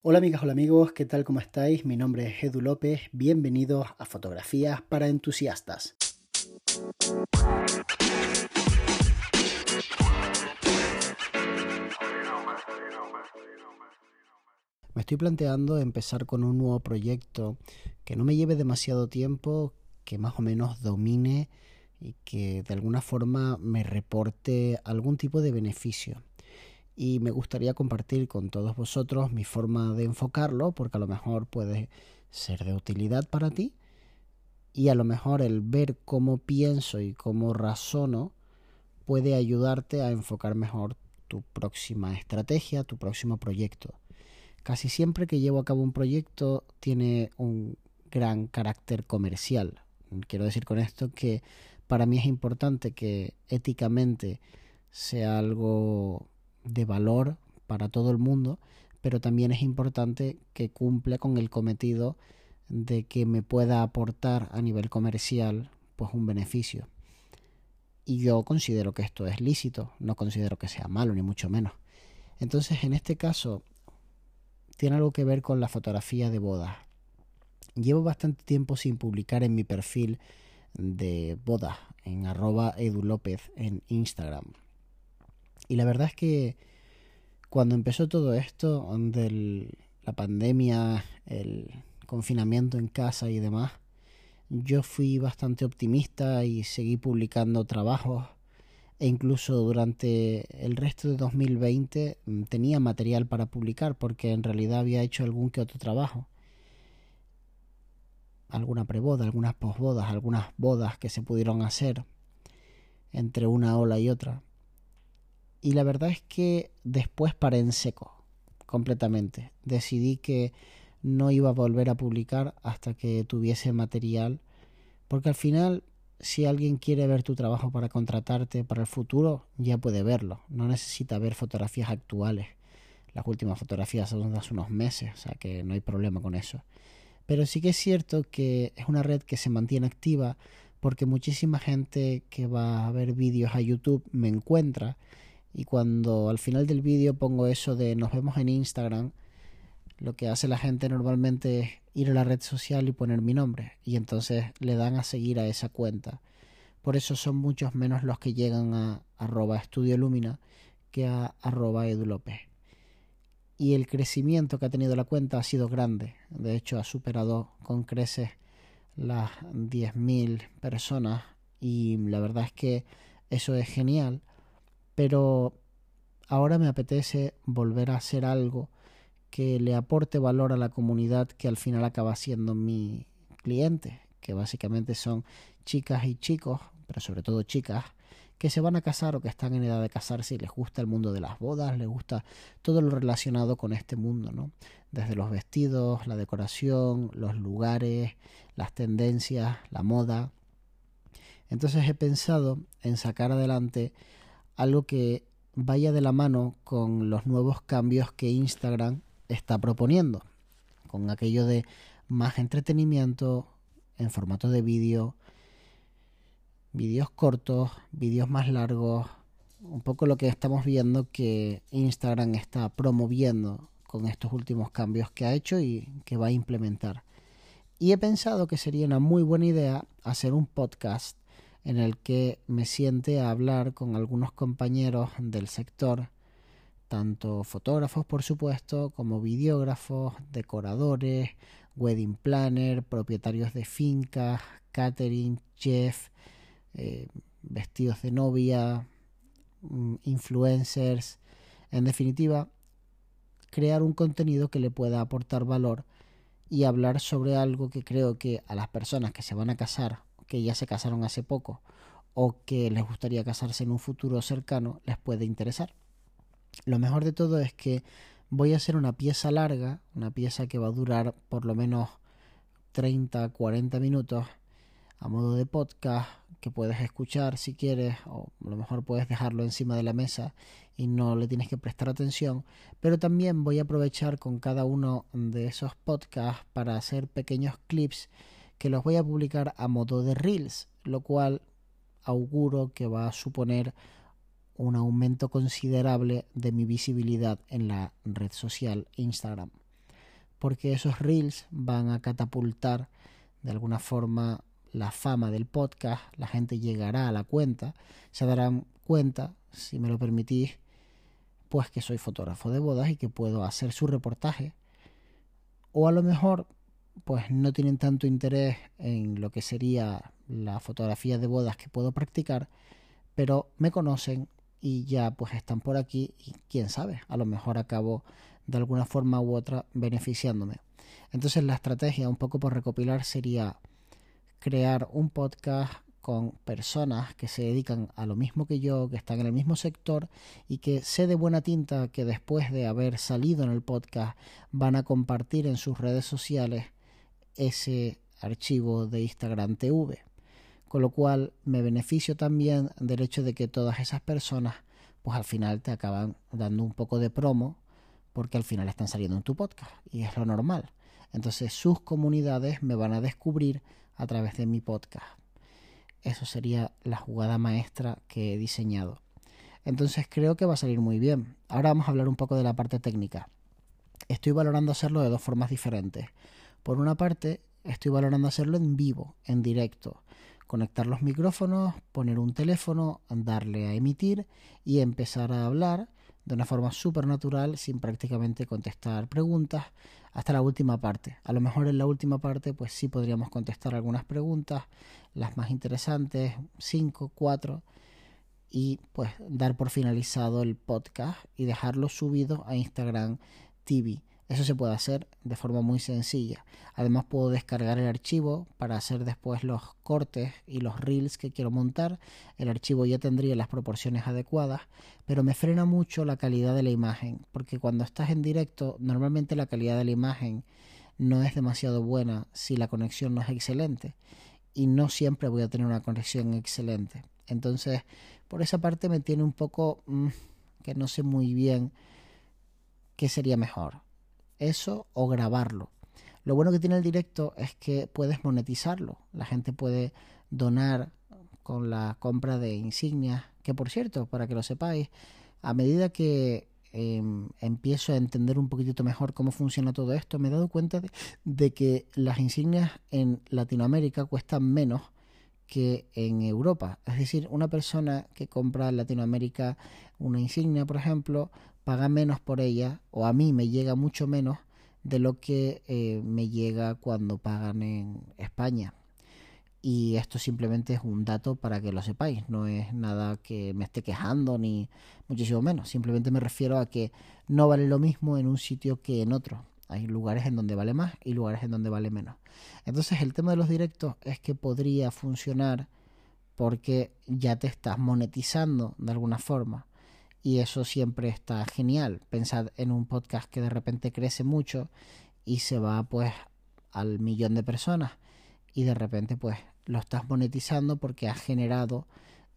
Hola amigas, hola amigos, ¿qué tal? ¿Cómo estáis? Mi nombre es Edu López, bienvenidos a Fotografías para Entusiastas. Me estoy planteando empezar con un nuevo proyecto que no me lleve demasiado tiempo, que más o menos domine y que de alguna forma me reporte algún tipo de beneficio y me gustaría compartir con todos vosotros mi forma de enfocarlo porque a lo mejor puede ser de utilidad para ti y a lo mejor el ver cómo pienso y cómo razono puede ayudarte a enfocar mejor tu próxima estrategia, tu próximo proyecto. Casi siempre que llevo a cabo un proyecto tiene un gran carácter comercial. Quiero decir con esto que para mí es importante que éticamente sea algo de valor para todo el mundo, pero también es importante que cumpla con el cometido de que me pueda aportar a nivel comercial pues un beneficio. Y yo considero que esto es lícito, no considero que sea malo, ni mucho menos. Entonces, en este caso, tiene algo que ver con la fotografía de bodas. Llevo bastante tiempo sin publicar en mi perfil de bodas, en arroba edulopez en Instagram. Y la verdad es que cuando empezó todo esto, de la pandemia, el confinamiento en casa y demás, yo fui bastante optimista y seguí publicando trabajos e incluso durante el resto de 2020 mm, tenía material para publicar porque en realidad había hecho algún que otro trabajo. Alguna preboda, algunas posbodas, algunas bodas que se pudieron hacer entre una ola y otra. Y la verdad es que después paré en seco, completamente. Decidí que no iba a volver a publicar hasta que tuviese material, porque al final, si alguien quiere ver tu trabajo para contratarte para el futuro, ya puede verlo. No necesita ver fotografías actuales. Las últimas fotografías son de hace unos meses, o sea que no hay problema con eso. Pero sí que es cierto que es una red que se mantiene activa porque muchísima gente que va a ver vídeos a YouTube me encuentra y cuando al final del vídeo pongo eso de nos vemos en Instagram, lo que hace la gente normalmente es ir a la red social y poner mi nombre y entonces le dan a seguir a esa cuenta. Por eso son muchos menos los que llegan a arroba estudio lumina que a arroba edulope. Y el crecimiento que ha tenido la cuenta ha sido grande. De hecho, ha superado con creces las 10.000 personas y la verdad es que eso es genial pero ahora me apetece volver a hacer algo que le aporte valor a la comunidad que al final acaba siendo mi cliente, que básicamente son chicas y chicos, pero sobre todo chicas, que se van a casar o que están en edad de casarse y les gusta el mundo de las bodas, les gusta todo lo relacionado con este mundo, ¿no? Desde los vestidos, la decoración, los lugares, las tendencias, la moda. Entonces he pensado en sacar adelante algo que vaya de la mano con los nuevos cambios que Instagram está proponiendo, con aquello de más entretenimiento en formato de vídeo, vídeos cortos, vídeos más largos, un poco lo que estamos viendo que Instagram está promoviendo con estos últimos cambios que ha hecho y que va a implementar. Y he pensado que sería una muy buena idea hacer un podcast en el que me siente a hablar con algunos compañeros del sector, tanto fotógrafos por supuesto, como videógrafos, decoradores, wedding planner, propietarios de fincas, catering, chef, eh, vestidos de novia, mm, influencers, en definitiva, crear un contenido que le pueda aportar valor y hablar sobre algo que creo que a las personas que se van a casar que ya se casaron hace poco o que les gustaría casarse en un futuro cercano les puede interesar. Lo mejor de todo es que voy a hacer una pieza larga, una pieza que va a durar por lo menos 30, 40 minutos a modo de podcast que puedes escuchar si quieres o a lo mejor puedes dejarlo encima de la mesa y no le tienes que prestar atención pero también voy a aprovechar con cada uno de esos podcasts para hacer pequeños clips que los voy a publicar a modo de reels, lo cual auguro que va a suponer un aumento considerable de mi visibilidad en la red social Instagram. porque esos reels van a catapultar de alguna forma la fama del podcast, la gente llegará a la cuenta, se darán cuenta, si me lo permitís, pues que soy fotógrafo de bodas y que puedo hacer su reportaje. O a lo mejor, pues no tienen tanto interés en lo que sería la fotografía de bodas que puedo practicar, pero me conocen y ya pues están por aquí y quién sabe, a lo mejor acabo de alguna forma u otra beneficiándome. Entonces la estrategia, un poco por recopilar, sería crear un podcast con personas que se dedican a lo mismo que yo, que están en el mismo sector y que sé de buena tinta que después de haber salido en el podcast van a compartir en sus redes sociales ese archivo de Instagram TV. Con lo cual me beneficio también del hecho de que todas esas personas pues al final te acaban dando un poco de promo porque al final están saliendo en tu podcast y es lo normal. Entonces sus comunidades me van a descubrir a través de mi podcast. Eso sería la jugada maestra que he diseñado. Entonces creo que va a salir muy bien. Ahora vamos a hablar un poco de la parte técnica. Estoy valorando hacerlo de dos formas diferentes. Por una parte, estoy valorando hacerlo en vivo, en directo. Conectar los micrófonos, poner un teléfono, darle a emitir y empezar a hablar de una forma súper natural, sin prácticamente contestar preguntas, hasta la última parte. A lo mejor en la última parte, pues sí podríamos contestar algunas preguntas, las más interesantes, cinco, cuatro, y pues dar por finalizado el podcast y dejarlo subido a Instagram TV. Eso se puede hacer de forma muy sencilla. Además puedo descargar el archivo para hacer después los cortes y los reels que quiero montar. El archivo ya tendría las proporciones adecuadas, pero me frena mucho la calidad de la imagen, porque cuando estás en directo normalmente la calidad de la imagen no es demasiado buena si la conexión no es excelente y no siempre voy a tener una conexión excelente. Entonces, por esa parte me tiene un poco mm, que no sé muy bien qué sería mejor eso o grabarlo. Lo bueno que tiene el directo es que puedes monetizarlo. La gente puede donar con la compra de insignias, que por cierto, para que lo sepáis, a medida que em, empiezo a entender un poquitito mejor cómo funciona todo esto, me he dado cuenta de, que las insignias en Latinoamérica cuestan menos que en Europa. Es decir, una persona que compra en Latinoamérica una insignia, por ejemplo, paga menos por ella, o a mí me llega mucho menos de lo que eh, me llega cuando pagan en España. Y esto simplemente es un dato para que lo sepáis, no es nada que me esté quejando ni muchísimo menos, simplemente me refiero a que no vale lo mismo en un sitio que en otro. Hay lugares en donde vale más y lugares en donde vale menos. Entonces el tema de los directos es que podría funcionar porque ya te estás monetizando de alguna forma y eso siempre está genial. Pensad en un podcast que de repente crece mucho y se va pues al millón de personas y de repente pues lo estás monetizando porque has generado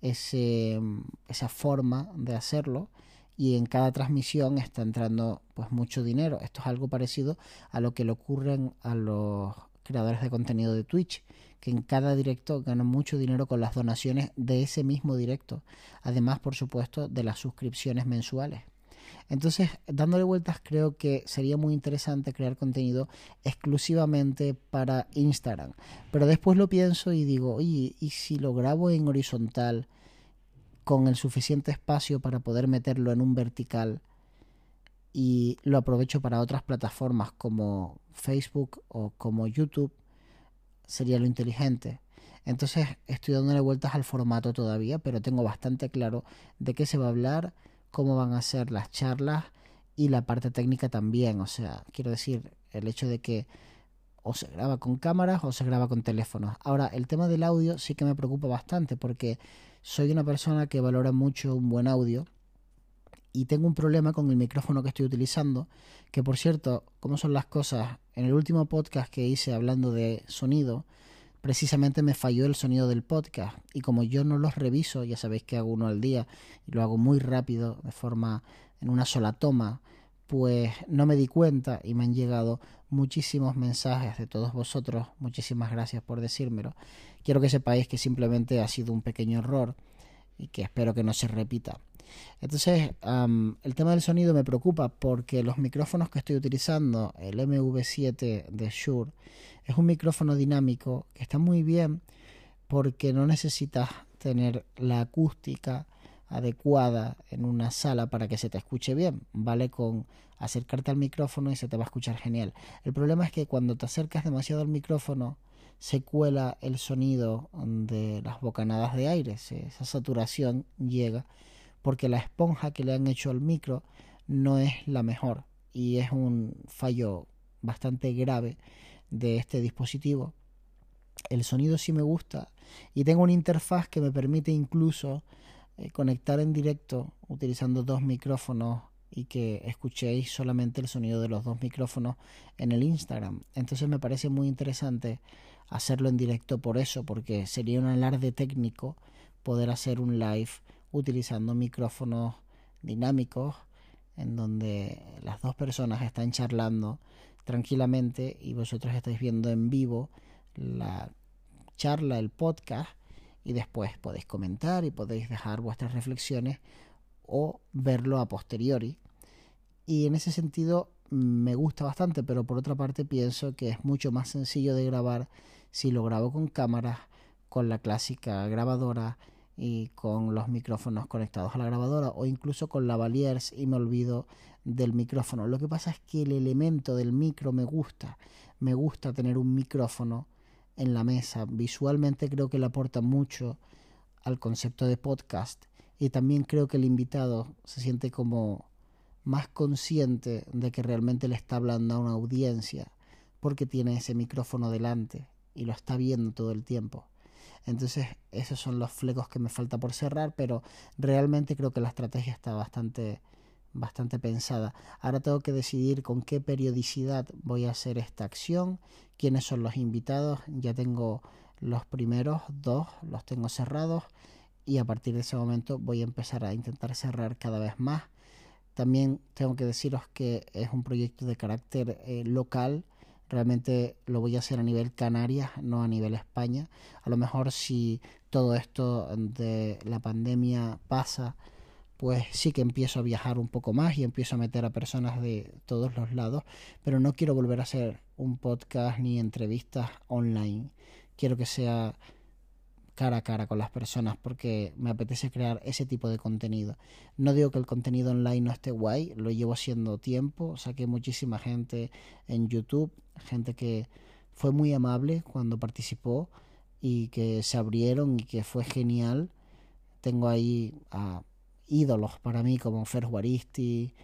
ese, esa forma de hacerlo y en cada transmisión está entrando pues mucho dinero. Esto es algo parecido a lo que le ocurren a los creadores de contenido de Twitch que en cada directo ganan mucho dinero con las donaciones de ese mismo directo, además por supuesto de las suscripciones mensuales. Entonces, dándole vueltas, creo que sería muy interesante crear contenido exclusivamente para Instagram. Pero después lo pienso y digo, oye, ¿y si lo grabo en horizontal con el suficiente espacio para poder meterlo en un vertical y lo aprovecho para otras plataformas como Facebook o como YouTube? Sería lo inteligente. Entonces estoy dándole vueltas al formato todavía, pero tengo bastante claro de qué se va a hablar, cómo van a ser las charlas y la parte técnica también. O sea, quiero decir, el hecho de que o se graba con cámaras o se graba con teléfonos. Ahora, el tema del audio sí que me preocupa bastante porque soy una persona que valora mucho un buen audio y tengo un problema con el micrófono que estoy utilizando, que por cierto, como son las cosas, en el último podcast que hice hablando de sonido, precisamente me falló el sonido del podcast y como yo no los reviso, ya sabéis que hago uno al día y lo hago muy rápido, de forma en una sola toma, pues no me di cuenta y me han llegado muchísimos mensajes de todos vosotros, muchísimas gracias por decírmelo. Quiero que sepáis que simplemente ha sido un pequeño error y que espero que no se repita. Entonces, el tema del sonido me preocupa porque los micrófonos que estoy utilizando, el MV7 de Shure, es un micrófono dinámico que está muy bien porque no necesitas tener la acústica adecuada en una sala para que se te escuche bien. Vale con acercarte al micrófono y se te va a escuchar genial. El problema es que cuando te acercas demasiado al micrófono se cuela el sonido de las bocanadas de aire, esa saturación llega porque la esponja que le han hecho al micro no es la mejor y es un fallo bastante grave de este dispositivo. El sonido sí me gusta y tengo una interfaz que me permite incluso eh, conectar en directo utilizando dos micrófonos y que escuchéis solamente el sonido de los dos micrófonos en el Instagram. Entonces me parece muy interesante hacerlo en directo por eso, porque sería un alarde técnico poder hacer un live utilizando micrófonos dinámicos en donde las dos personas están charlando tranquilamente y vosotros estáis viendo en vivo la charla, el podcast y después podéis comentar y podéis dejar vuestras reflexiones o verlo a posteriori. Y en ese sentido me gusta bastante, pero por otra parte pienso que es mucho más sencillo de grabar si lo grabo con cámaras, con la clásica grabadora y con los micrófonos conectados a la grabadora o incluso con la Valiers y me olvido del micrófono. Lo que pasa es que el elemento del micro me gusta. Me gusta tener un micrófono en la mesa. Visualmente creo que le aporta mucho al concepto de podcast y también creo que el invitado se siente como más consciente de que realmente le está hablando a una audiencia porque tiene ese micrófono delante y lo está viendo todo el tiempo. Entonces, esos son los flecos que me falta por cerrar, pero realmente creo que la estrategia está bastante bastante pensada. Ahora tengo que decidir con qué periodicidad voy a hacer esta acción, quiénes son los invitados, ya tengo los primeros dos, los tengo cerrados y a partir de ese momento voy a empezar a intentar cerrar cada vez más. También tengo que deciros que es un proyecto de carácter eh, local, Realmente lo voy a hacer a nivel Canarias, no a nivel España. A lo mejor si todo esto de la pandemia pasa, pues sí que empiezo a viajar un poco más y empiezo a meter a personas de todos los lados, pero no quiero volver a hacer un podcast ni entrevistas online. Quiero que sea cara a cara con las personas porque me apetece crear ese tipo de contenido. No digo que el contenido online no esté guay, lo llevo haciendo tiempo, saqué muchísima gente en YouTube, gente que fue muy amable cuando participó y que se abrieron y que fue genial. Tengo ahí a ídolos para mí como Fer Juaristi,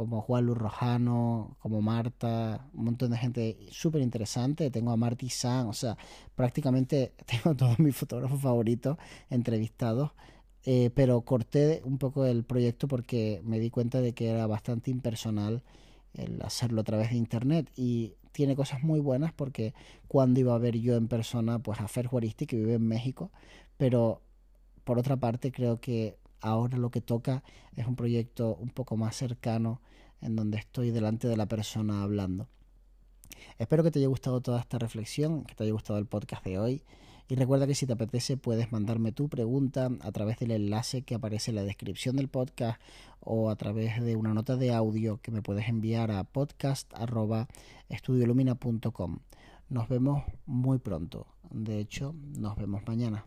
como Juan Luis Rojano, como Marta, un montón de gente súper interesante. Tengo a Marty San, o sea, prácticamente tengo todos mis fotógrafos favoritos entrevistados. Eh, pero corté un poco el proyecto porque me di cuenta de que era bastante impersonal el hacerlo a través de internet y tiene cosas muy buenas porque cuando iba a ver yo en persona pues a Fer Juaristi que vive en México pero por otra parte creo que ahora lo que toca es un proyecto un poco más cercano en donde estoy delante de la persona hablando. Espero que te haya gustado toda esta reflexión, que te haya gustado el podcast de hoy. Y recuerda que si te apetece puedes mandarme tu pregunta a través del enlace que aparece en la descripción del podcast o a través de una nota de audio que me puedes enviar a podcast.estudiolumina.com. Nos vemos muy pronto. De hecho, nos vemos mañana.